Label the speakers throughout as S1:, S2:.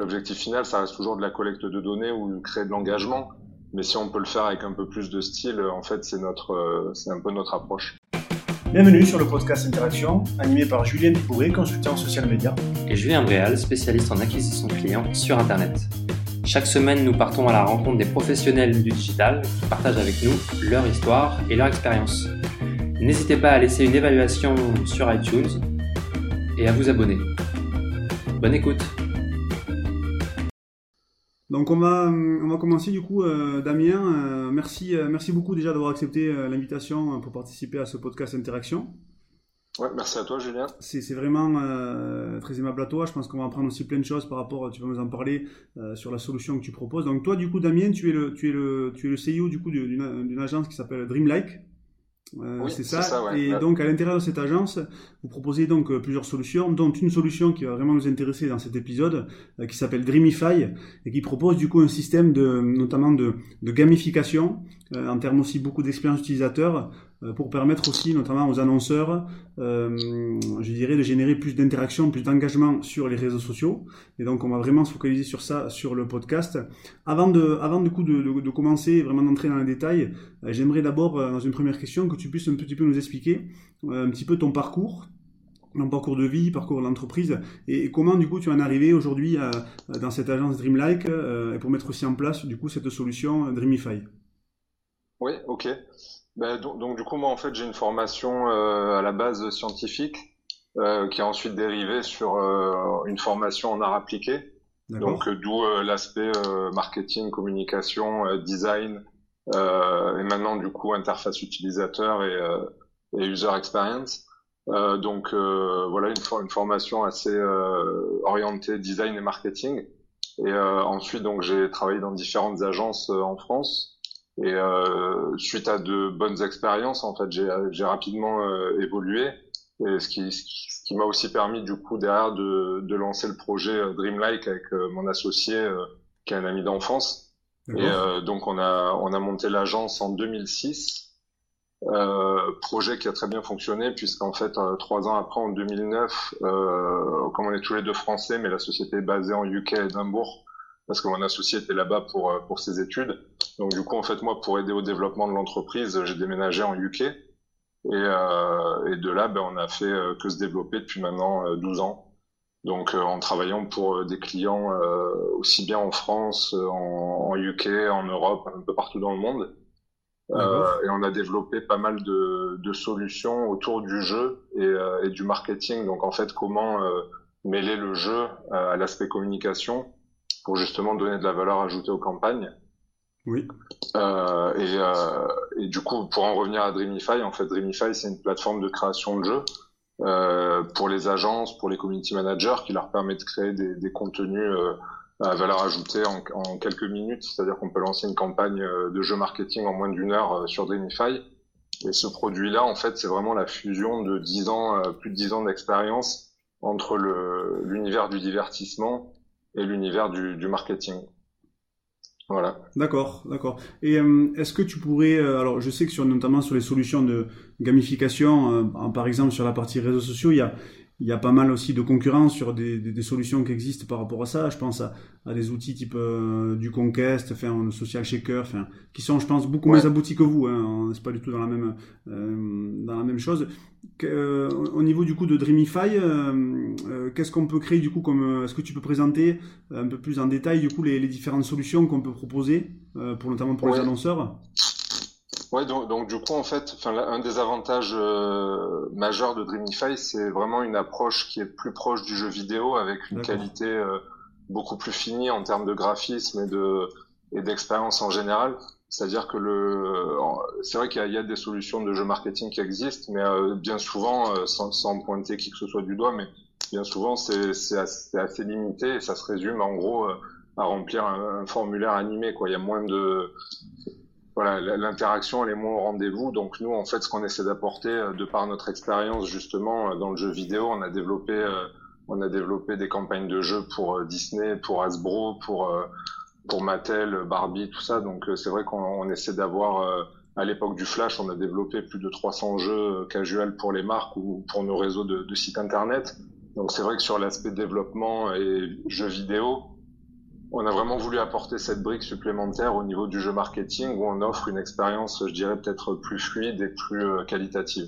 S1: l'objectif final, ça reste toujours de la collecte de données ou de créer de l'engagement. Mais si on peut le faire avec un peu plus de style, en fait, c'est notre, c'est un peu notre approche.
S2: Bienvenue sur le podcast Interaction, animé par Julien Pibouré, consultant en social media.
S3: Et Julien Bréal, spécialiste en acquisition client sur Internet. Chaque semaine, nous partons à la rencontre des professionnels du digital qui partagent avec nous leur histoire et leur expérience. N'hésitez pas à laisser une évaluation sur iTunes et à vous abonner. Bonne écoute
S2: donc on va, on va commencer du coup, euh, Damien, euh, merci, euh, merci beaucoup déjà d'avoir accepté l'invitation pour participer à ce podcast Interaction.
S1: Ouais, merci à toi Julien.
S2: C'est vraiment très aimable à toi, je pense qu'on va apprendre aussi plein de choses par rapport, tu vas nous en parler sur la solution que tu proposes. Donc toi du coup Damien, tu es le, tu es le, tu es le CEO du coup d'une agence qui s'appelle Dreamlike.
S1: Euh, c'est ça.
S2: Et donc, à l'intérieur de cette agence, vous proposez donc euh, plusieurs solutions, dont une solution qui va vraiment nous intéresser dans cet épisode, euh, qui s'appelle Dreamify, et qui propose du coup un système de, notamment de, de gamification, en termes aussi beaucoup d'expérience utilisateur, euh, pour permettre aussi notamment aux annonceurs, euh, je dirais, de générer plus d'interaction, plus d'engagement sur les réseaux sociaux. Et donc on va vraiment se focaliser sur ça, sur le podcast. Avant de, avant du coup de, commencer vraiment d'entrer dans les détails, euh, j'aimerais d'abord, dans une première question, que tu puisses un petit peu nous expliquer un petit peu ton parcours, ton parcours de vie, parcours d'entreprise, et comment du coup tu en es arrivé aujourd'hui dans cette agence Dreamlike et pour mettre aussi en place du coup cette solution Dreamify.
S1: Oui, ok. Ben, donc, donc, du coup, moi, en fait, j'ai une formation euh, à la base scientifique euh, qui a ensuite dérivé sur euh, une formation en art appliqué. Donc, euh, d'où euh, l'aspect marketing, communication, design et maintenant, du coup, interface utilisateur et, et user experience. donc, voilà, une, une, formation assez orientée design et marketing. Et ensuite, donc, j'ai travaillé dans différentes agences en France. Et euh, suite à de bonnes expériences, en fait, j'ai rapidement euh, évolué. Et ce qui, ce qui m'a aussi permis du coup derrière de, de lancer le projet euh, Dreamlike avec euh, mon associé euh, qui est un ami d'enfance. Et donc on a on a monté l'agence en 2006. projet qui a très bien fonctionné puisqu'en fait trois ans après en 2009, comme on est tous les deux français, mais la société est basée en UK à Edimbourg, parce que mon associé était là-bas pour, euh, pour ses études. Donc du coup, en fait, moi, pour aider au développement de l'entreprise, j'ai déménagé en UK. Et, euh, et de là, ben, on a fait euh, que se développer depuis maintenant 12 ans. Donc en travaillant pour des clients aussi bien en France, en, en, UK, en Europe, un peu partout dans le monde. et on a développé pas mal de, de solutions autour du jeu et, et, du marketing. Donc en fait, comment mêler le jeu à l'aspect communication pour justement donner de la valeur ajoutée aux campagnes.
S2: Oui.
S1: Euh, et, euh, et, du coup, pour en revenir à Dreamify, en fait, Dreamify, c'est une plateforme de création de jeux euh, pour les agences, pour les community managers, qui leur permet de créer des, des contenus euh, à valeur ajoutée en, en quelques minutes. C'est-à-dire qu'on peut lancer une campagne euh, de jeu marketing en moins d'une heure euh, sur Dreamify. Et ce produit-là, en fait, c'est vraiment la fusion de 10 ans, plus de 10 ans d'expérience entre l'univers du divertissement et l'univers du, marketing. Voilà.
S2: D'accord, d'accord. Et euh, est-ce que tu pourrais, euh, alors je sais que sur notamment sur les solutions de gamification, euh, par exemple sur la partie réseaux sociaux, il y a il y a pas mal aussi de concurrence sur des, des, des, solutions qui existent par rapport à ça. Je pense à, à des outils type euh, du Conquest, enfin, Social Shaker, enfin, qui sont, je pense, beaucoup moins aboutis que vous. Hein. C'est pas du tout dans la même, euh, dans la même chose. Que, euh, au niveau du coup de Dreamify, qu'est-ce qu'on peut créer du coup comme Est-ce que tu peux présenter un peu plus en détail du coup les, les différentes solutions qu'on peut proposer, pour notamment pour
S1: ouais.
S2: les annonceurs?
S1: Ouais, donc, donc, du coup, en fait, un des avantages euh, majeurs de Dreamify, c'est vraiment une approche qui est plus proche du jeu vidéo, avec une qualité euh, beaucoup plus finie en termes de graphisme et de et d'expérience en général. C'est-à-dire que le, c'est vrai qu'il y, y, a des solutions de jeu marketing qui existent, mais euh, bien souvent, euh, sans, sans, pointer qui que ce soit du doigt, mais bien souvent, c'est assez, assez, limité et ça se résume en gros euh, à remplir un, un formulaire animé. Quoi, il y a moins de voilà, l'interaction elle est moins au rendez-vous. Donc nous, en fait, ce qu'on essaie d'apporter euh, de par notre expérience justement euh, dans le jeu vidéo, on a développé, euh, on a développé des campagnes de jeux pour Disney, pour Hasbro, pour pour Mattel, Barbie, tout ça. Donc c'est vrai qu'on essaie d'avoir à l'époque du Flash, on a développé plus de 300 jeux casual pour les marques ou pour nos réseaux de, de sites internet. Donc c'est vrai que sur l'aspect développement et jeux vidéo, on a vraiment voulu apporter cette brique supplémentaire au niveau du jeu marketing où on offre une expérience, je dirais, peut-être plus fluide et plus euh, qualitative.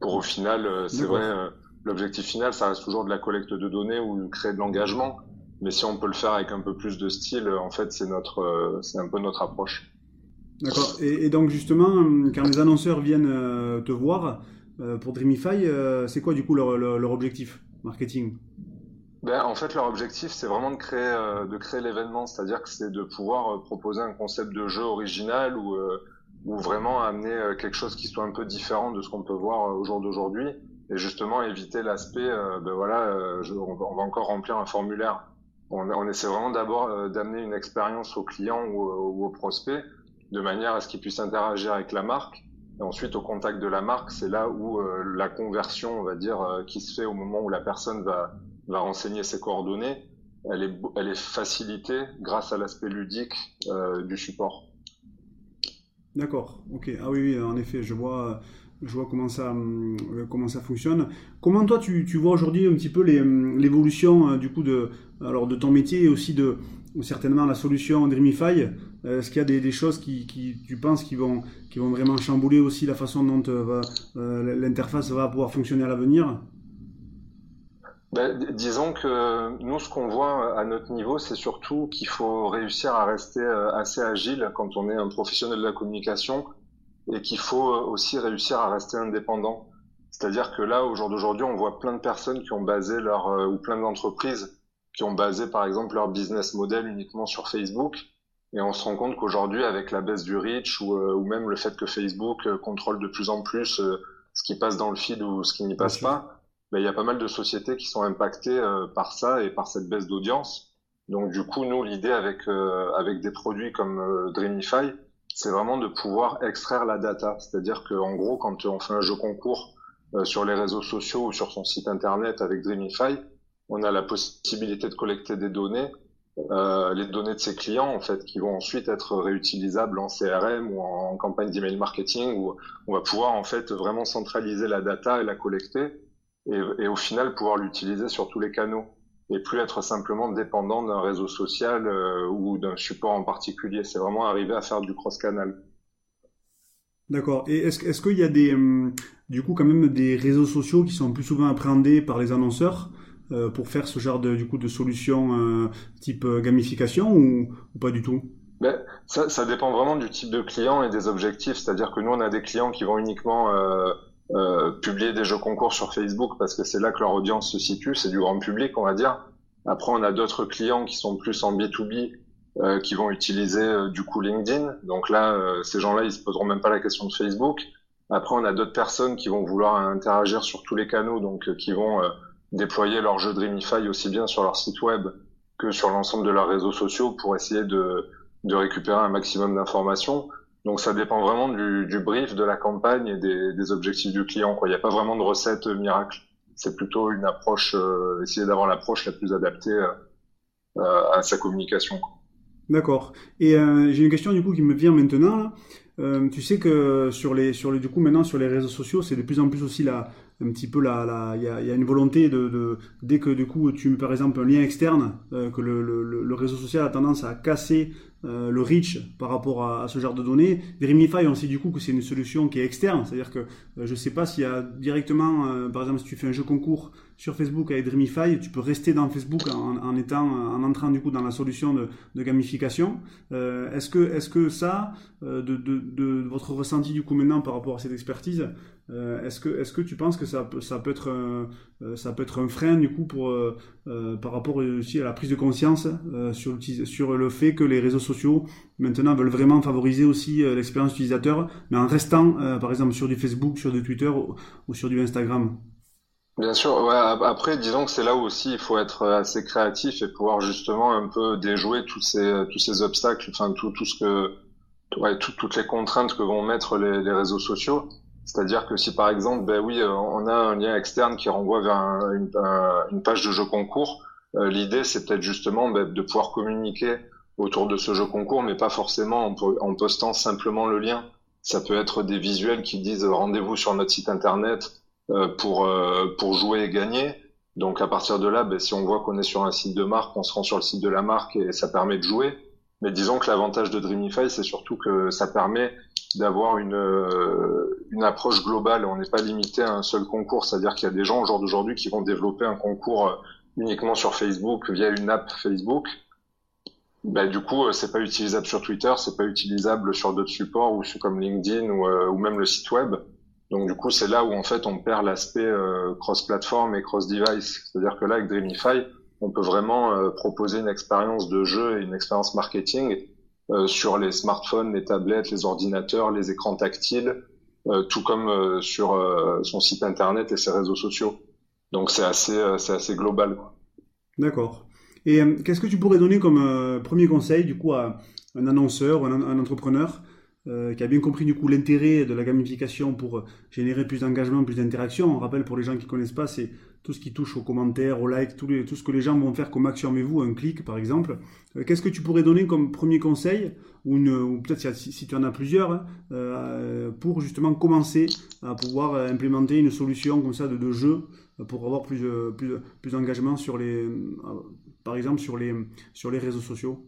S1: Pour au final, euh, c'est vrai, euh, l'objectif final, ça reste toujours de la collecte de données ou créer de l'engagement. Mais si on peut le faire avec un peu plus de style, en fait, c'est notre, c'est un peu notre approche.
S2: D'accord. Et, donc justement, quand les annonceurs viennent te voir pour Dreamify, c'est quoi du coup leur, leur objectif marketing?
S1: Ben, en fait, leur objectif, c'est vraiment de créer, euh, l'événement, c'est-à-dire que c'est de pouvoir euh, proposer un concept de jeu original ou, euh, vraiment amener quelque chose qui soit un peu différent de ce qu'on peut voir au jour d'aujourd'hui, et justement éviter l'aspect, ben voilà, on, va encore remplir un formulaire. On, on essaie vraiment d'abord d'amener une expérience au client ou, ou, au prospect, de manière à ce qu'il puisse interagir avec la marque. Et ensuite, au contact de la marque, c'est là où la conversion, on va dire, qui se fait au moment où la personne va va renseigner ses coordonnées, elle est, elle est facilitée grâce à l'aspect ludique euh, du support.
S2: D'accord, ok. Ah oui, oui, en effet, je vois, je vois comment, ça, euh, comment ça fonctionne. Comment toi, tu, vois aujourd'hui un petit peu l'évolution euh, du coup de, alors, de ton métier et aussi de certainement la solution Dreamify? Est-ce qu'il y a des, des choses qui, qui, tu penses qui vont, qui vont vraiment chambouler aussi la façon dont l'interface va pouvoir fonctionner à l'avenir?
S1: Ben, disons que nous, ce qu'on voit à notre niveau, c'est surtout qu'il faut réussir à rester euh, assez agile quand on est un professionnel de la communication et qu'il faut euh, aussi réussir à rester indépendant. C'est-à-dire que là, au jour d'aujourd'hui, on voit plein de personnes qui ont basé leur, euh, ou plein d'entreprises qui ont basé, par exemple, leur business model uniquement sur Facebook. Et on se rend compte qu'aujourd'hui, avec la baisse du reach ou, ou, même le fait que Facebook contrôle de plus en plus ce qui passe dans le feed ou ce qui n'y passe pas, il y a pas mal de sociétés qui sont impactées euh, par ça et par cette baisse d'audience. Donc du coup, nous, l'idée avec euh, avec des produits comme euh, Dreamify, c'est vraiment de pouvoir extraire la data. C'est-à-dire qu'en gros, quand on fait un jeu concours sur les réseaux sociaux ou sur son site internet avec Dreamify, on a la possibilité de collecter des données, euh, les données de ses clients en fait, qui vont ensuite être réutilisables en CRM ou en campagne d'email marketing, où on va pouvoir en fait vraiment centraliser la data et la collecter et, au final pouvoir l'utiliser sur tous les canaux et plus être simplement dépendant d'un réseau social euh, ou d'un support en particulier. C'est vraiment arriver à faire du cross-canal.
S2: D'accord. Et est-ce, est qu'il y a des, hum, du coup, quand même des réseaux sociaux qui sont plus souvent appréhendés par les annonceurs euh, pour faire ce genre de, du coup, de solutions euh, type gamification ou, pas du tout?
S1: Ben, ça, ça, dépend vraiment du type de client et des objectifs. C'est-à-dire que nous, on a des clients qui vont uniquement euh, publier des jeux concours sur Facebook parce que c'est là que leur audience se situe, c'est du grand public, on va dire. Après, on a d'autres clients qui sont plus en B2B, euh, qui vont utiliser euh, du coup LinkedIn. Donc là, euh, ces gens-là, ils se poseront même pas la question de Facebook. Après, on a d'autres personnes qui vont vouloir interagir sur tous les canaux, donc qui vont déployer leur jeu Dreamify aussi bien sur leur site web que sur l'ensemble de leurs réseaux sociaux pour essayer de, de récupérer un maximum d'informations. Donc ça dépend vraiment du, brief, de la campagne et des, objectifs du client. Il n'y a pas vraiment de recette miracle. C'est plutôt une approche, euh, essayer d'avoir l'approche la plus adaptée euh, euh à sa communication.
S2: D'accord. Et euh, j'ai une question du coup qui me vient maintenant. Euh, tu sais que sur les, sur les, du coup maintenant sur les réseaux sociaux, c'est de plus en plus aussi la, un petit peu la, il y a, une volonté de, dès que du coup tu mets par exemple un lien externe, euh, que le, réseau social a tendance à casser euh, le reach par rapport à, ce genre de données. Verimify, on sait du coup que c'est une solution qui est externe, c'est-à-dire que euh, je sais pas s'il y a directement, euh, par exemple si tu fais un jeu concours sur Facebook avec Dreamify, tu peux rester dans Facebook en, étant, en entrant du coup dans la solution de, gamification. est-ce que, est-ce que ça, de, de, votre ressenti du coup maintenant par rapport à cette expertise, euh, est-ce que, est-ce que tu penses que ça peut, être, un, euh, ça peut être un frein du coup pour, euh, par rapport aussi à la prise de conscience sur le fait que les réseaux sociaux maintenant veulent vraiment favoriser aussi l'expérience utilisateur, mais en restant par exemple sur du Facebook, sur du Twitter ou, sur du Instagram?
S1: Bien sûr. Ouais, après, disons que c'est là où aussi il faut être assez créatif et pouvoir justement un peu déjouer tous ces tous ces obstacles, enfin tout tout ce que ouais, toutes les contraintes que vont mettre les, les réseaux sociaux. C'est-à-dire que si par exemple, ben oui, euh, on a un lien externe qui renvoie vers une, page de jeu concours, euh, l'idée c'est peut-être justement ben, de pouvoir communiquer autour de ce jeu concours, mais pas forcément en, postant simplement le lien. Ça peut être des visuels qui disent rendez-vous sur notre site internet euh, pour pour jouer et gagner. Donc à partir de là, ben, si on voit qu'on est sur un site de marque, on se rend sur le site de la marque et ça permet de jouer. Mais disons que l'avantage de Dreamify, c'est surtout que ça permet d'avoir une, euh, une approche globale. On n'est pas limité à un seul concours. C'est-à-dire qu'il y a des gens au jour d'aujourd'hui qui vont développer un concours euh, uniquement sur Facebook via une app Facebook. Ben, du coup, euh, c'est pas utilisable sur Twitter, c'est pas utilisable sur d'autres supports ou comme LinkedIn ou, ou même le site web. Donc du coup, c'est là où en fait on perd l'aspect euh, cross-platform et cross-device. C'est-à-dire que là, avec Dreamify, on peut vraiment euh, proposer une expérience de jeu et une expérience marketing euh, sur les smartphones, les tablettes, les ordinateurs, les écrans tactiles, tout comme sur son site internet et ses réseaux sociaux. Donc c'est assez, c'est assez global.
S2: D'accord. Et qu'est-ce que tu pourrais donner comme premier conseil du coup à un annonceur, un, un entrepreneur euh, qui a bien compris du coup l'intérêt de la gamification pour générer plus d'engagement, plus d'interaction. On rappelle pour les gens qui ne connaissent pas, c'est tout ce qui touche aux commentaires, aux likes, tout, ce que les gens vont faire comme action avec vous, un clic par exemple. Euh, qu'est-ce que tu pourrais donner comme premier conseil, ou, peut-être si, tu en as plusieurs, hein, euh, pour justement commencer à pouvoir implémenter une solution comme ça de, de jeu pour avoir plus, plus, plus d'engagement sur les, par exemple sur les, sur les réseaux sociaux?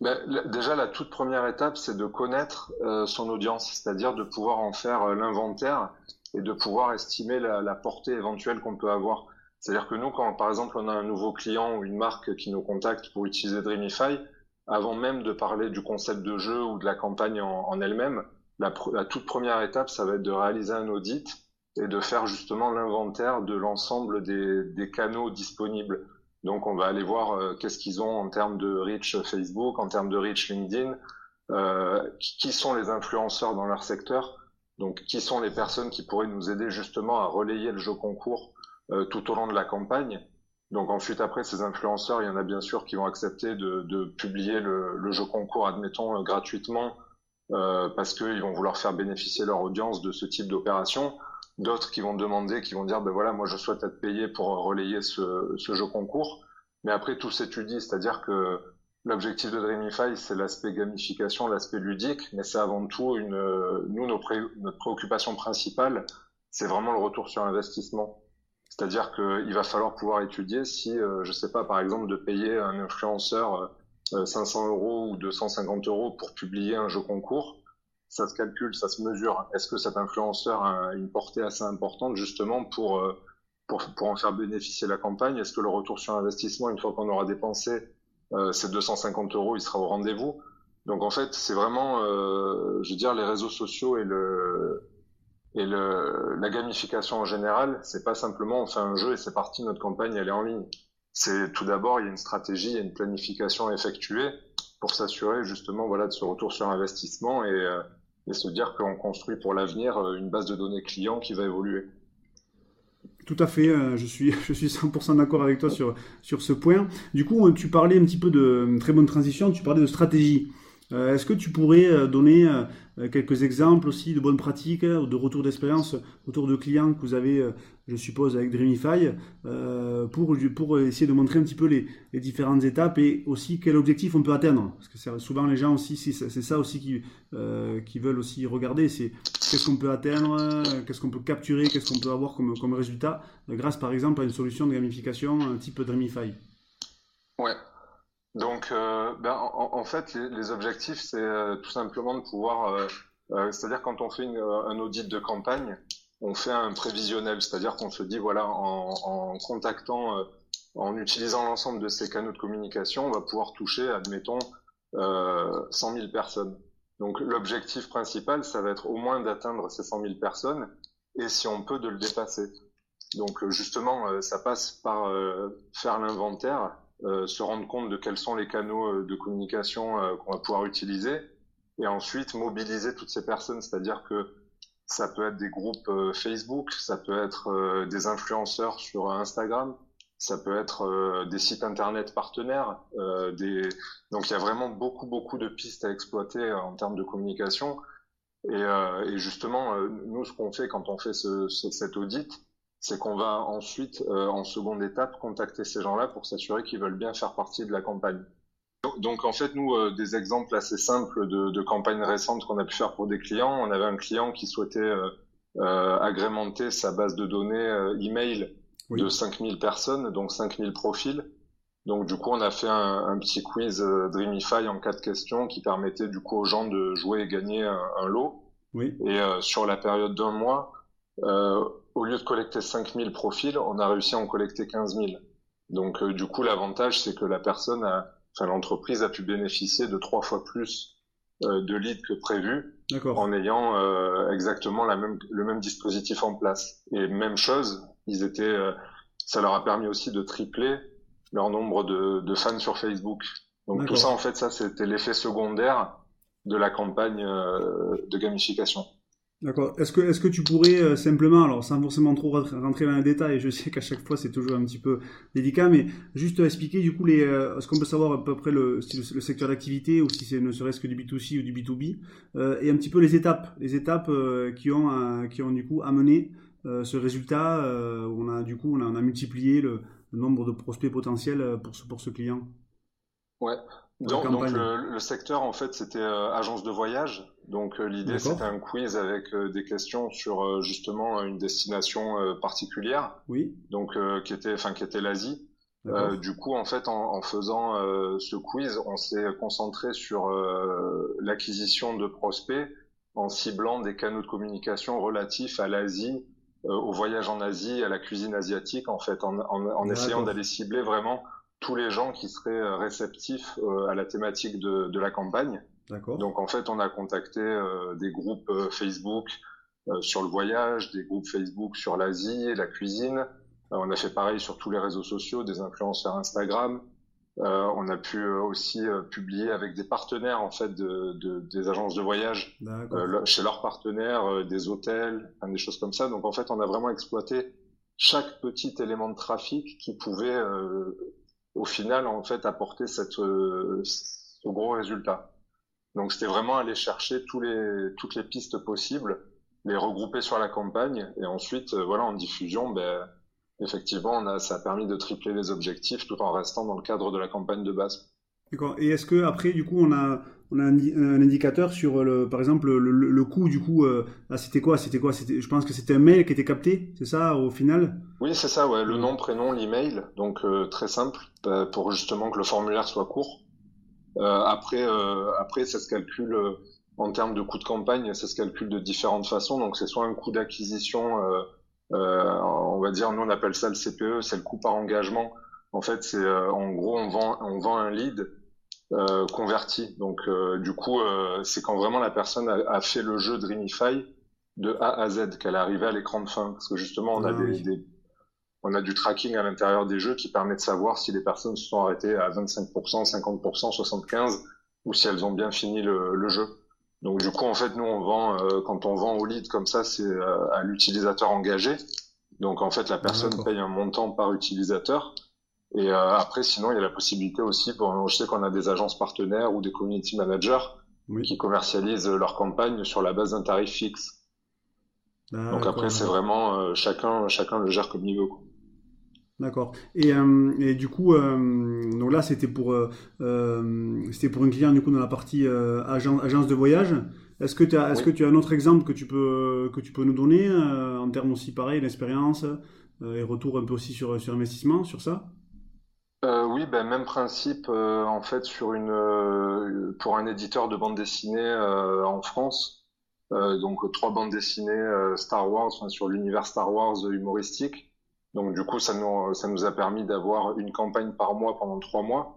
S1: Ben, déjà, la toute première étape, c'est de connaître euh, son audience, c'est-à-dire de pouvoir en faire euh, l'inventaire et de pouvoir estimer la, la portée éventuelle qu'on peut avoir. C'est-à-dire que nous, quand par exemple on a un nouveau client ou une marque qui nous contacte pour utiliser Dreamify, avant même de parler du concept de jeu ou de la campagne en, en elle-même, la, la, toute première étape, ça va être de réaliser un audit et de faire justement l'inventaire de l'ensemble des, des canaux disponibles. Donc on va aller voir euh, qu'est-ce qu'ils ont en termes de reach Facebook, en termes de reach LinkedIn, euh, qui sont les influenceurs dans leur secteur, donc qui sont les personnes qui pourraient nous aider justement à relayer le jeu concours euh, tout au long de la campagne. Donc ensuite après ces influenceurs, il y en a bien sûr qui vont accepter de, publier le, le, jeu concours, admettons gratuitement, parce qu'ils vont vouloir faire bénéficier leur audience de ce type d'opération d'autres qui vont demander, qui vont dire, ben voilà, moi je souhaite être payé pour relayer ce, ce jeu concours. Mais après, tout s'étudie, c'est-à-dire que l'objectif de Dreamify, c'est l'aspect gamification, l'aspect ludique, mais c'est avant tout une, nous, nos notre préoccupation principale, c'est vraiment le retour sur investissement. C'est-à-dire qu'il va falloir pouvoir étudier si, euh, je sais pas, par exemple, de payer un influenceur 500 euh, euros ou 250 euros pour publier un jeu concours, ça se calcule, ça se mesure. Est-ce que cet influenceur a une portée assez importante justement pour, euh, pour, en faire bénéficier la campagne? Est-ce que le retour sur investissement, une fois qu'on aura dépensé euh, ces 250 euros, il sera au rendez-vous? Donc en fait, c'est vraiment, euh, je veux dire, les réseaux sociaux et le et le, la gamification en général, c'est pas simplement on fait un jeu et c'est parti, notre campagne elle est en ligne. C'est tout d'abord il y a une stratégie, il y a une planification effectuée pour s'assurer justement voilà de ce retour sur investissement et euh, et se dire qu'on construit pour l'avenir euh, une base de données client qui va évoluer.
S2: Tout à fait, euh, je suis, je suis 100% d'accord avec toi sur, sur ce point. Du coup, tu parlais un petit peu de très bonne transition, tu parlais de stratégie. Euh, est-ce que tu pourrais euh, donner euh, quelques exemples aussi de bonnes pratiques ou de retours d'expérience autour de clients que vous avez, je suppose, avec Dreamify, pour, pour essayer de montrer un petit peu les, les, différentes étapes et aussi quel objectif on peut atteindre? Parce que souvent les gens aussi, c'est ça aussi qui, qui veulent aussi regarder, c'est qu'est-ce qu'on peut atteindre, qu'est-ce qu'on peut capturer, qu'est-ce qu'on peut avoir comme, comme résultat, grâce par exemple à une solution de gamification type Dreamify.
S1: Ouais, donc, euh, ben, en, en, fait, les, les objectifs, c'est euh, tout simplement de pouvoir, euh, euh c'est-à-dire quand on fait une, un audit de campagne, on fait un prévisionnel, c'est-à-dire qu'on se dit, voilà, en, en contactant, en utilisant l'ensemble de ces canaux de communication, on va pouvoir toucher, admettons, 100 000 personnes. Donc, l'objectif principal, ça va être au moins d'atteindre ces 100 000 personnes, et si on peut, de le dépasser. Donc, justement, ça passe par faire l'inventaire euh, se rendre compte de quels sont les canaux euh, de communication euh, qu'on va pouvoir utiliser et ensuite mobiliser toutes ces personnes, c'est-à-dire que ça peut être des groupes Facebook, ça peut être des influenceurs sur Instagram, ça peut être des sites internet partenaires. des... Donc il y a vraiment beaucoup beaucoup de pistes à exploiter en termes de communication. Et, et justement, nous ce qu'on fait quand on fait ce, cet audit, c'est qu'on va ensuite, euh, en seconde étape, contacter ces gens-là pour s'assurer qu'ils veulent bien faire partie de la campagne. Donc, en fait, nous, euh, des exemples assez simples de, de campagnes récentes qu'on a pu faire pour des clients. On avait un client qui souhaitait euh, agrémenter sa base de données email de 5000 personnes, donc 5000 profils. Donc du coup, on a fait un, petit quiz euh, Dreamify en quatre questions qui permettait du coup aux gens de jouer et gagner un, lot.
S2: Oui.
S1: Et euh, sur la période d'un mois, euh, au lieu de collecter 5000 profils, on a réussi à en collecter 15 000. Donc du coup, l'avantage, c'est que la personne, a, enfin l'entreprise a pu bénéficier de trois fois plus de leads que prévu en ayant exactement la même, le même dispositif en place. Et même chose, ils étaient, ça leur a permis aussi de tripler leur nombre de, de fans sur Facebook. Donc tout ça, en fait, ça, c'était l'effet secondaire de la campagne euh, de gamification.
S2: D'accord. Est-ce que, est-ce que tu pourrais euh, simplement, alors sans forcément trop rentrer dans les détails, je sais qu'à chaque fois c'est toujours un petit peu délicat, mais juste expliquer du coup les, euh, ce qu'on peut savoir à peu près le, le, secteur d'activité ou si c'est ne serait-ce que du B2C ou du B2B, euh, et un petit peu les étapes, les étapes qui ont, qui ont du coup amené ce résultat où on a du coup on a, on a multiplié le, nombre de prospects potentiels euh, pour ce, pour ce client
S1: Ouais. Donc, le, secteur, en fait, c'était euh, agence de voyage. Donc euh, l'idée, c'était un quiz avec des questions sur justement une destination particulière.
S2: Oui.
S1: Donc qui était, enfin qui était l'Asie. du coup, en fait, en, en faisant ce quiz, on s'est concentré sur l'acquisition de prospects en ciblant des canaux de communication relatifs à l'Asie euh, au voyage en Asie, à la cuisine asiatique, en fait, en, en, en essayant d'aller cibler vraiment tous les gens qui seraient euh, réceptifs euh, à la thématique de, de la campagne. Donc en fait, on a contacté des groupes Facebook sur le voyage, des groupes Facebook sur l'Asie et la cuisine. on a fait pareil sur tous les réseaux sociaux, des influenceurs Instagram. Euh, on a pu euh, aussi euh, publier avec des partenaires en fait de, de des agences de voyage chez leurs partenaires, des hôtels, des choses comme ça. Donc en fait, on a vraiment exploité chaque petit élément de trafic qui pouvait au final en fait apporter cette ce gros résultat. Donc c'était vraiment aller chercher tous les toutes les pistes possibles, les regrouper sur la campagne et ensuite voilà en diffusion ben effectivement, on a, ça a permis de tripler les objectifs tout en restant dans le cadre de la campagne de base.
S2: D'accord. Et est-ce que après, du coup, on a, on a un, indicateur sur, le, par exemple, le, le, coût du coup euh, ah, C'était quoi C'était quoi C'était, je pense que c'était un mail qui était capté, c'est ça, au final?
S1: Oui, c'est ça. Ouais, le nom, prénom, l'email. Donc euh, très simple bah, pour justement que le formulaire soit court. Euh, après, après, ça se calcule en termes de coût de campagne, ça se calcule de différentes façons. Donc c'est soit un coût d'acquisition on va dire, nous on appelle ça le CPE, c'est le coût par engagement. En fait, c'est en gros on vend on vend un lead euh, converti. Donc du coup, c'est quand vraiment la personne a, fait le jeu Dreamify de A à Z qu'elle est arrivée à l'écran de fin. Parce que justement, on a ah des, on a du tracking à l'intérieur des jeux qui permet de savoir si les personnes se sont arrêtées à 25%, 50%, 75% ou si elles ont bien fini le, le jeu. Donc du coup, en fait, nous, on vend, euh, quand on vend au lead comme ça, c'est euh, à l'utilisateur engagé. Donc en fait, la personne paye un montant par utilisateur. Et euh, après, sinon, il y a la possibilité aussi, pour, je sais qu'on a des agences partenaires ou des community managers qui commercialisent leur campagne sur la base d'un tarif fixe. Donc après, c'est vraiment chacun, chacun le gère comme il veut.
S2: D'accord. Et, euh, et, du coup, euh, donc là, c'était pour, euh, c'était pour un client du coup dans la partie agence, agence de voyage. Est-ce que tu as, est-ce que tu as un autre exemple que tu peux, que tu peux nous donner en termes aussi pareil d'expérience et retour un peu aussi sur, sur investissement sur ça?
S1: Oui, ben même principe en fait sur une, pour un éditeur de bande dessinée en France. donc trois bandes dessinées Star Wars, sur l'univers Star Wars humoristique. Donc du coup, ça nous, a permis d'avoir une campagne par mois pendant trois mois.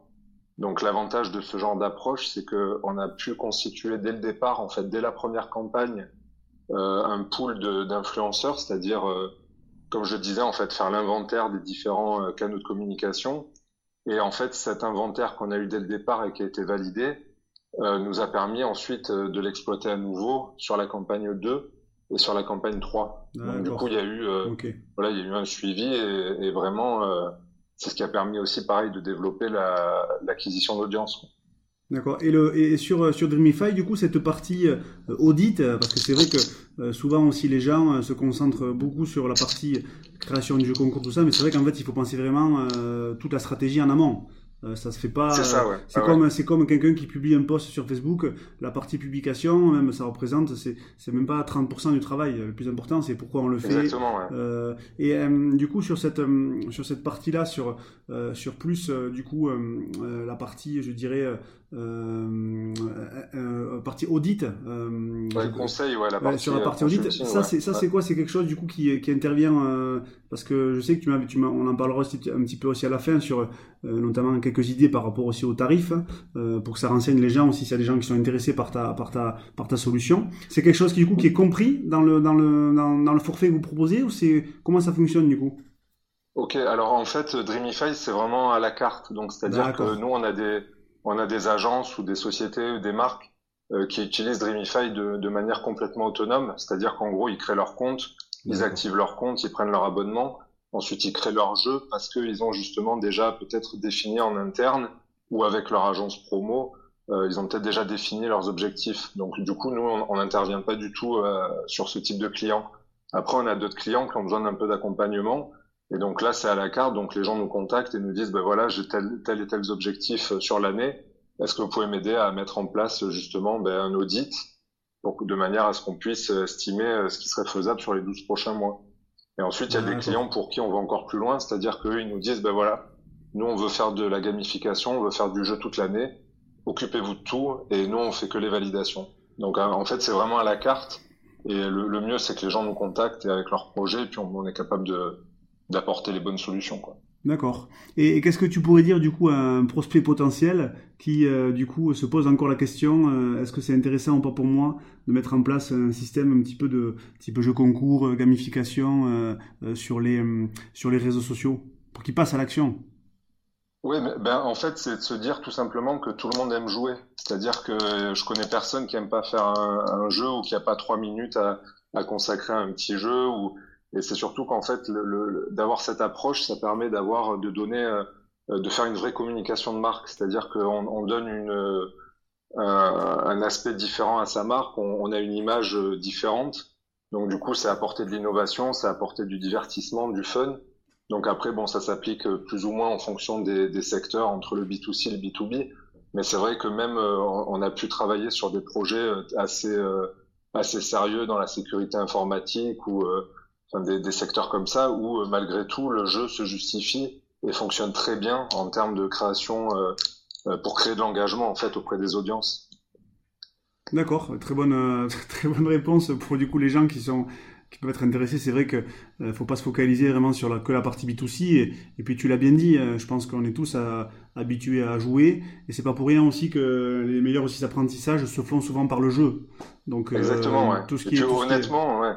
S1: Donc l'avantage de ce genre d'approche, c'est que on a pu constituer dès le départ, en fait, dès la première campagne, euh, un pool d'influenceurs, c'est-à-dire, euh, comme je disais, en fait, faire l'inventaire des différents euh, canaux de communication. Et en fait, cet inventaire qu'on a eu dès le départ et qui a été validé, euh, nous a permis ensuite de l'exploiter à nouveau sur la campagne 2 et sur la campagne 3. Donc, du coup, il y a eu, euh, voilà, il y a eu un suivi et, et vraiment, euh, c'est ce qui a permis aussi, pareil, de développer l'acquisition d'audience.
S2: D'accord. Et, le, et sur, euh, sur Dreamify, du coup, cette partie euh, audit, parce que c'est vrai que souvent aussi les gens se concentrent beaucoup sur la partie création du jeu concours, tout ça, mais c'est vrai qu'en fait, il faut penser vraiment toute la stratégie en amont. Euh, ça se fait pas. C'est ça, ouais. C'est ah comme, c'est comme quelqu'un qui publie un post sur Facebook. La partie publication, même, ça représente, c'est, même pas 30% du travail. Le plus important, c'est pourquoi on le fait.
S1: Exactement, ouais.
S2: Euh, et du coup, sur cette, sur cette partie-là, sur, sur plus, du coup, la partie, je dirais, euh, euh, partie audit.
S1: Euh, ouais, conseil, ouais, la partie,
S2: sur la partie audit. Ça, c'est ça, c'est quoi? C'est quelque chose du coup qui, qui intervient parce que je sais que tu m'as, on en parlera un petit peu aussi à la fin sur notamment quelques idées par rapport aussi aux tarifs pour que ça renseigne les gens aussi s'il y a des gens qui sont intéressés par ta, par ta, par ta solution. C'est quelque chose qui du coup qui est compris dans le, dans le, dans, dans le forfait que vous proposez ou c'est comment ça fonctionne du coup?
S1: Ok, alors en fait, Dreamify, c'est vraiment à la carte. Donc, c'est-à-dire que nous, on a des, on a des agences ou des sociétés ou des marques euh, qui utilisent Dreamify de, de manière complètement autonome, c'est-à-dire qu'en gros, ils créent leur compte, ils activent leur compte, ils prennent leur abonnement, ensuite ils créent leur jeu parce qu'ils ont justement déjà peut-être défini en interne ou avec leur agence promo, euh, ils ont peut-être déjà défini leurs objectifs. Donc du coup, nous, on n'intervient pas du tout euh, sur ce type de clients. Après, on a d'autres clients qui ont besoin d'un peu d'accompagnement et donc là, c'est à la carte. Donc les gens nous contactent et nous disent, ben voilà, j'ai tel, tel et tels objectifs euh, sur l'année. Est-ce que vous pouvez m'aider à mettre en place justement ben, un audit donc, de manière à ce qu'on puisse estimer euh, ce qui serait faisable sur les 12 prochains mois? Et ensuite, il y a des clients pour qui on va encore plus loin, c'est-à-dire qu'eux, ils nous disent, ben voilà, nous, on veut faire de la gamification, on veut faire du jeu toute l'année, occupez-vous de tout, et nous, on fait que les validations. Donc, euh, en fait, c'est vraiment à la carte, et le, mieux, c'est que les gens nous contactent et avec leur projet, et puis on est capable de, d'apporter les bonnes solutions. Quoi.
S2: D'accord. Et, qu'est-ce que tu pourrais dire du coup à un prospect potentiel qui euh, du coup se pose encore la question euh, est-ce que c'est intéressant ou pas pour moi de mettre en place un système un petit peu de type jeu concours, euh, gamification sur les sur les réseaux sociaux pour qu'il passe à l'action?
S1: Oui, ben en fait c'est de se dire tout simplement que tout le monde aime jouer. C'est-à-dire que je connais personne qui aime pas faire un, jeu ou qui a pas trois minutes à, à consacrer à un petit jeu ou et c'est surtout qu'en fait, le, d'avoir cette approche, ça permet d'avoir, de donner, euh, de faire une vraie communication de marque. C'est-à-dire qu'on on donne une, euh, un aspect différent à sa marque, on, on, a une image euh, différente. Donc du coup, c'est apporter de l'innovation, c'est apporter du divertissement, du fun. Donc après, bon, ça s'applique plus ou moins en fonction des, des, secteurs entre le B2C et le B2B. Mais c'est vrai que même on a pu travailler sur des projets assez assez sérieux dans la sécurité informatique ou des, secteurs comme ça où euh, malgré tout le jeu se justifie et fonctionne très bien en termes de création euh, euh, pour créer de l'engagement en fait auprès des audiences.
S2: D'accord, très bonne très bonne réponse pour du coup les gens qui sont qui peuvent être intéressés. C'est vrai que ne faut pas se focaliser vraiment sur la, que la partie B2C. Et, et puis tu l'as bien dit, je pense qu'on est tous habitués à jouer. Et c'est pas pour rien aussi que les meilleurs aussi apprentissages se font souvent par le jeu.
S1: Donc exactement. ouais. Tout ce qui est, honnêtement, ouais.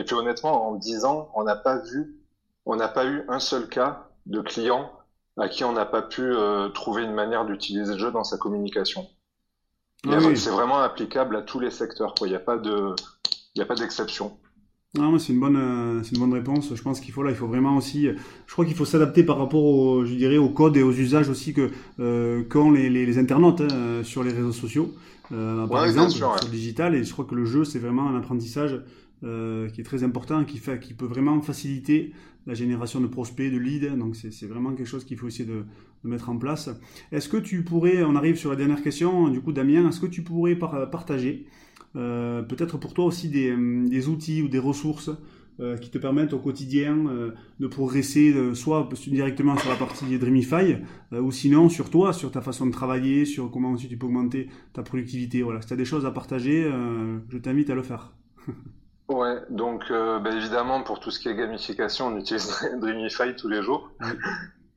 S1: Et puis honnêtement, en 10 ans, on n'a pas vu, on n'a pas eu un seul cas de client à qui on n'a pas pu euh, trouver une manière d'utiliser le jeu dans sa communication. Ah c'est vraiment applicable à tous les secteurs. Il n'y a pas de, il a pas d'exception.
S2: Non, c'est une bonne, euh, c'est une bonne réponse. Je pense qu'il faut là, il faut vraiment aussi, je crois qu'il faut s'adapter par rapport au, je dirais, au code et aux usages aussi que euh, qu'ont les, les, internautes hein, sur les réseaux sociaux, par exemple, sur le digital. Et je crois que le jeu, c'est vraiment un apprentissage euh, qui est très important, qui, peut vraiment faciliter la génération de prospects, de leads. Donc c'est vraiment quelque chose qu'il faut essayer de, mettre en place. Est-ce que tu pourrais, on arrive sur la dernière question, du coup Damien, est-ce que tu pourrais partager euh, peut-être pour toi aussi des, outils ou des ressources euh, qui te permettent au quotidien de progresser, soit directement sur la partie Dreamify, ou sinon sur toi, sur ta façon de travailler, sur comment aussi tu peux augmenter ta productivité. Voilà, si tu as des choses à partager, je t'invite à le faire.
S1: Ouais, donc euh, bah, évidemment pour tout ce qui est gamification, on utilise Dreamify tous les jours.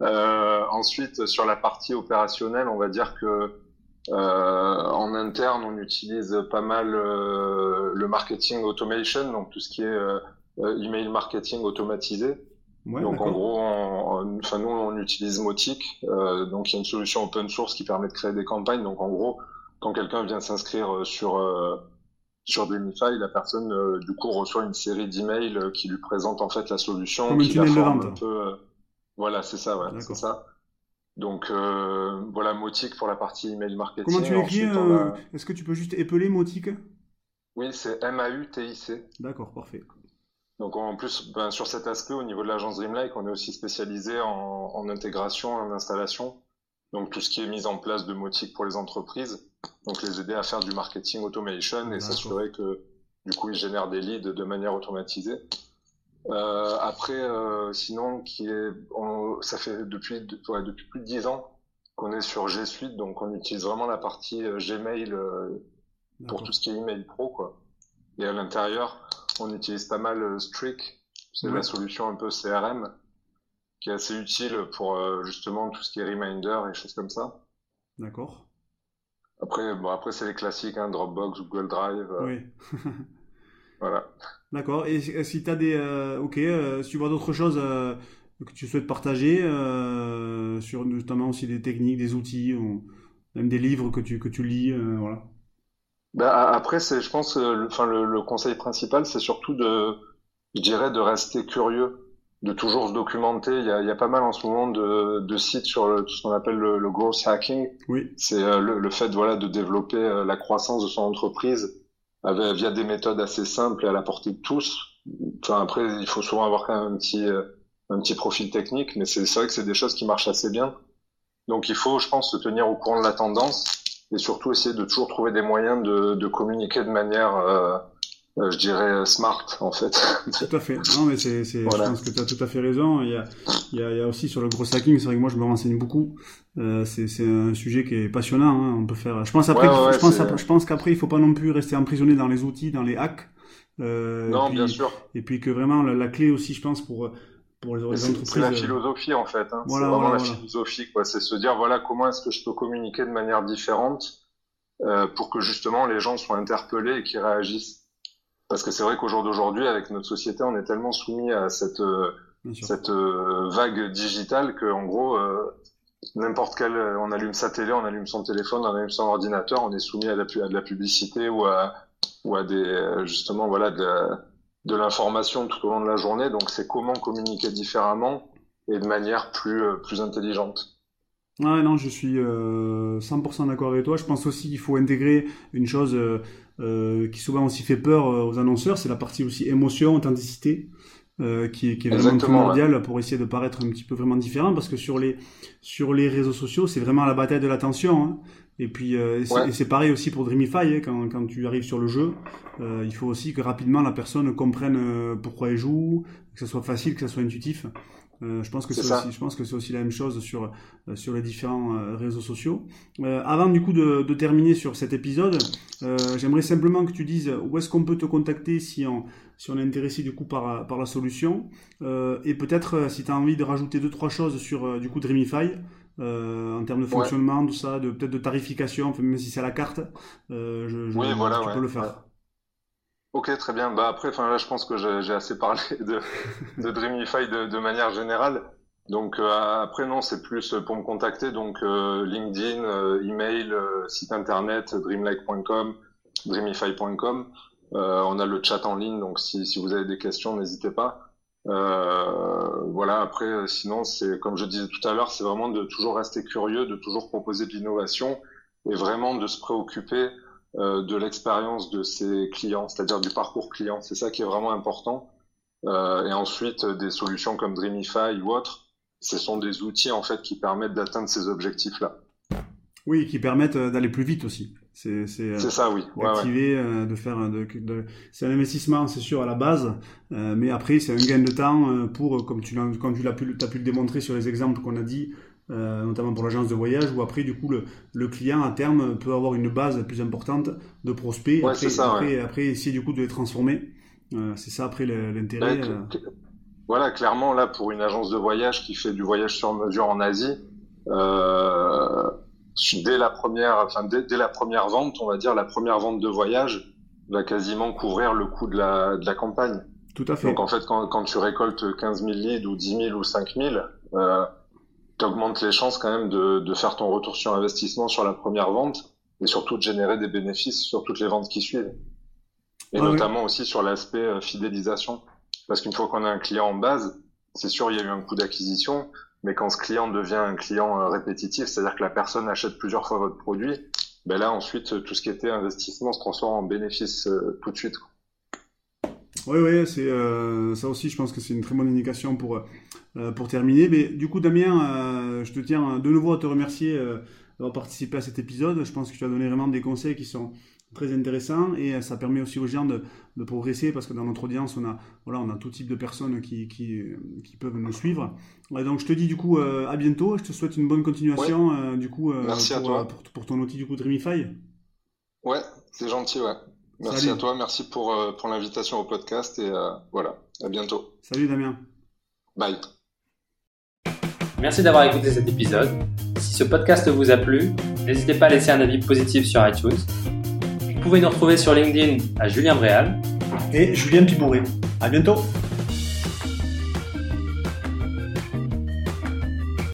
S1: euh, ensuite, sur la partie opérationnelle, on va dire que euh, en interne, on utilise pas mal euh, le marketing automation, donc tout ce qui est euh, email marketing automatisé. donc en gros, enfin nous on utilise Motic, donc il y a une solution open source qui permet de créer des campagnes. Donc en gros, quand quelqu'un vient s'inscrire sur sur Dreamify, la personne euh, du coup reçoit une série d'emails euh, qui lui présentent en fait la solution,
S2: Comme
S1: qui
S2: la forme un
S1: peu. Euh, voilà, c'est ça, ouais, c'est ça. Donc voilà, Motic pour la partie email marketing.
S2: Comment tu écris Est-ce que tu peux juste épeler Motic
S1: Oui, c'est M-A-U-T-I-C.
S2: D'accord, parfait.
S1: Donc en plus, ben, sur cet aspect, au niveau de l'agence Dreamlike, on est aussi spécialisé en, en intégration, en installation. donc tout ce qui est mise en place de Motic pour les entreprises, donc les aider à faire du marketing automation et s'assurer que du coup ils génèrent des leads de manière automatisée. Euh, après, euh, sinon, qui est, ça fait depuis, depuis plus de 10 ans qu'on est sur G Suite, donc on utilise vraiment la partie euh, Gmail pour tout ce qui est email pro, quoi. Et à l'intérieur, on utilise pas mal Streak, c'est la solution un peu CRM, qui est assez utile pour justement tout ce qui est reminder et choses comme ça.
S2: D'accord.
S1: Après, bon, après c'est les classiques, hein, Dropbox, Google Drive.
S2: oui.
S1: voilà.
S2: D'accord. Et si tu as des, ok, si tu vois d'autres choses que tu souhaites partager, euh, sur notamment aussi des techniques, des outils, même des livres que tu, que tu lis, euh, voilà.
S1: Bah, après, je pense, euh, le, enfin, le, conseil principal, c'est surtout de, je dirais, de rester curieux, de toujours se documenter. Il y a, il y a pas mal en ce moment de, de sites sur le, tout ce qu'on appelle le, le, growth hacking.
S2: Oui.
S1: C'est le, le, fait, voilà, de développer la croissance de son entreprise avec, via des méthodes assez simples et à la portée de tous. Enfin, après, il faut souvent avoir quand même un petit un petit profil technique, mais c'est vrai que c'est des choses qui marchent assez bien. Donc il faut, je pense, se tenir au courant de la tendance et surtout essayer de toujours trouver des moyens de, de communiquer de manière, euh, euh je dirais, smart en fait.
S2: Tout à fait. Non, mais c'est, je pense que tu as tout à fait raison. Il y a, il y a, il y a aussi sur le gros hacking, c'est vrai que moi je me renseigne beaucoup. Euh, c'est, c'est un sujet qui est passionnant. Hein. On peut faire. Je pense après, je pense, je pense qu'après il faut pas non plus rester emprisonné dans les outils, dans les hacks.
S1: Euh, non, bien sûr.
S2: Et puis que vraiment la, la, clé aussi, je pense, pour
S1: c'est la euh, philosophie en fait. Hein. c'est vraiment la philosophie, quoi. C'est se dire voilà comment est-ce que je peux communiquer de manière différente euh, pour que justement les gens soient interpellés et qu'ils réagissent. Parce que c'est vrai qu'au jour d'aujourd'hui, avec notre société, on est tellement soumis à cette euh, cette euh, vague digitale que en gros n'importe quel, on allume sa télé, on allume son téléphone, on allume son ordinateur, on est soumis à, la, à de la publicité ou à ou à des justement voilà de de l'information tout au long de la journée. Donc, c'est comment communiquer différemment et de manière plus, euh, plus intelligente.
S2: Ouais, non, je suis euh, 100% d'accord avec toi. Je pense aussi qu'il faut intégrer une chose euh, euh qui souvent aussi fait peur euh, aux annonceurs, c'est la partie aussi émotion, authenticité. Euh, qui, est, qui est vraiment primordial pour essayer de paraître un petit peu vraiment différent parce que sur les sur les réseaux sociaux c'est vraiment la bataille de l'attention hein. Et puis, euh, c'est pareil aussi pour Dreamify, hein, quand, quand, tu arrives sur le jeu, euh, il faut aussi que rapidement la personne comprenne euh, pourquoi elle joue, que ce soit facile, que ce soit intuitif. Euh, je pense que c'est aussi, je pense que c'est aussi la même chose sur euh, sur les différents euh, réseaux sociaux. avant du coup de, de, terminer sur cet épisode, j'aimerais simplement que tu dises où est-ce qu'on peut te contacter si on si on est intéressé du coup par par la solution et peut-être si tu as envie de rajouter deux trois choses sur du coup Dreamify. En termes de fonctionnement, de ça, de peut-être de tarification, même si c'est à la carte, je, je,
S1: oui, voilà,
S2: tu peux le faire.
S1: Ok, très bien. Bah après, enfin là, je pense que j'ai assez parlé de, de Dreamify de, de manière générale. Donc euh, après non, c'est plus pour me contacter. Donc euh, LinkedIn, euh, email, site internet, dreamlike.com, dreamify.com. on a le chat en ligne, donc si, si vous avez des questions, n'hésitez pas. voilà. Après, sinon, c'est comme je disais tout à l'heure, c'est vraiment de toujours rester curieux, de toujours proposer de l'innovation et vraiment de se préoccuper euh, de l'expérience de ses clients, c'est-à-dire du parcours client. C'est ça qui est vraiment important. Euh, et ensuite, des solutions comme Dreamify ou autres, ce sont des outils en fait qui permettent d'atteindre ces objectifs-là.
S2: Oui, qui permettent euh, d'aller plus vite aussi.
S1: C'est ça, oui.
S2: D'activer, de faire, de, de c'est un investissement, c'est sûr à la base, mais après c'est un gain de temps pour, comme tu l'as, comme tu l'as pu, as pu le démontrer sur les exemples qu'on a dit, euh, notamment pour l'agence de voyage, où après, du coup, le, le, client à terme peut avoir une base plus importante de prospects,
S1: après,
S2: ça, après, après, essayer du coup de les transformer. Euh, c'est ça après l'intérêt.
S1: Euh. Voilà, clairement, là, pour une agence de voyage qui fait du voyage sur mesure en Asie, euh, dès la première, enfin dès, dès, la première vente, on va dire la première vente de voyage va quasiment couvrir le coût de la, de la campagne.
S2: Tout à fait.
S1: Donc en fait, quand, quand tu récoltes 15 000 leads ou 10 000 ou 5 000, euh, augmente les chances quand même de, de, faire ton retour sur investissement sur la première vente et surtout de générer des bénéfices sur toutes les ventes qui suivent. Et notamment aussi sur l'aspect euh, fidélisation. Parce qu'une fois qu'on a un client en base, c'est sûr, il y a eu un coût d'acquisition, mais quand ce client devient un client euh, répétitif, c'est-à-dire que la personne achète plusieurs fois votre produit, ben là, ensuite, tout ce qui était investissement se transforme en bénéfice euh, tout de suite.
S2: Oui, oui, c'est ça aussi. Je pense que c'est une très bonne indication pour pour terminer, mais du coup, Damien, je te tiens de nouveau à te remercier d'avoir participé à cet épisode. Je pense que tu as donné vraiment des conseils qui sont très intéressants et ça permet aussi aux gens de, progresser parce que dans notre audience, on a, voilà, on a tout type de personnes qui, qui, qui peuvent nous suivre. donc je te dis du coup à bientôt. Je te souhaite une bonne continuation du coup
S1: Merci
S2: pour,
S1: à
S2: toi. Pour, ton outil du coup Dreamify.
S1: Ouais, c'est gentil, ouais. Merci à toi, merci pour, euh, pour l'invitation au podcast et euh, voilà, à bientôt.
S2: Salut Damien.
S1: Bye.
S3: Merci d'avoir écouté cet épisode. Si ce podcast vous a plu, n'hésitez pas à laisser un avis positif sur iTunes. Vous pouvez nous retrouver sur LinkedIn à Julien Bréal
S2: et Julien Pibouré. À bientôt.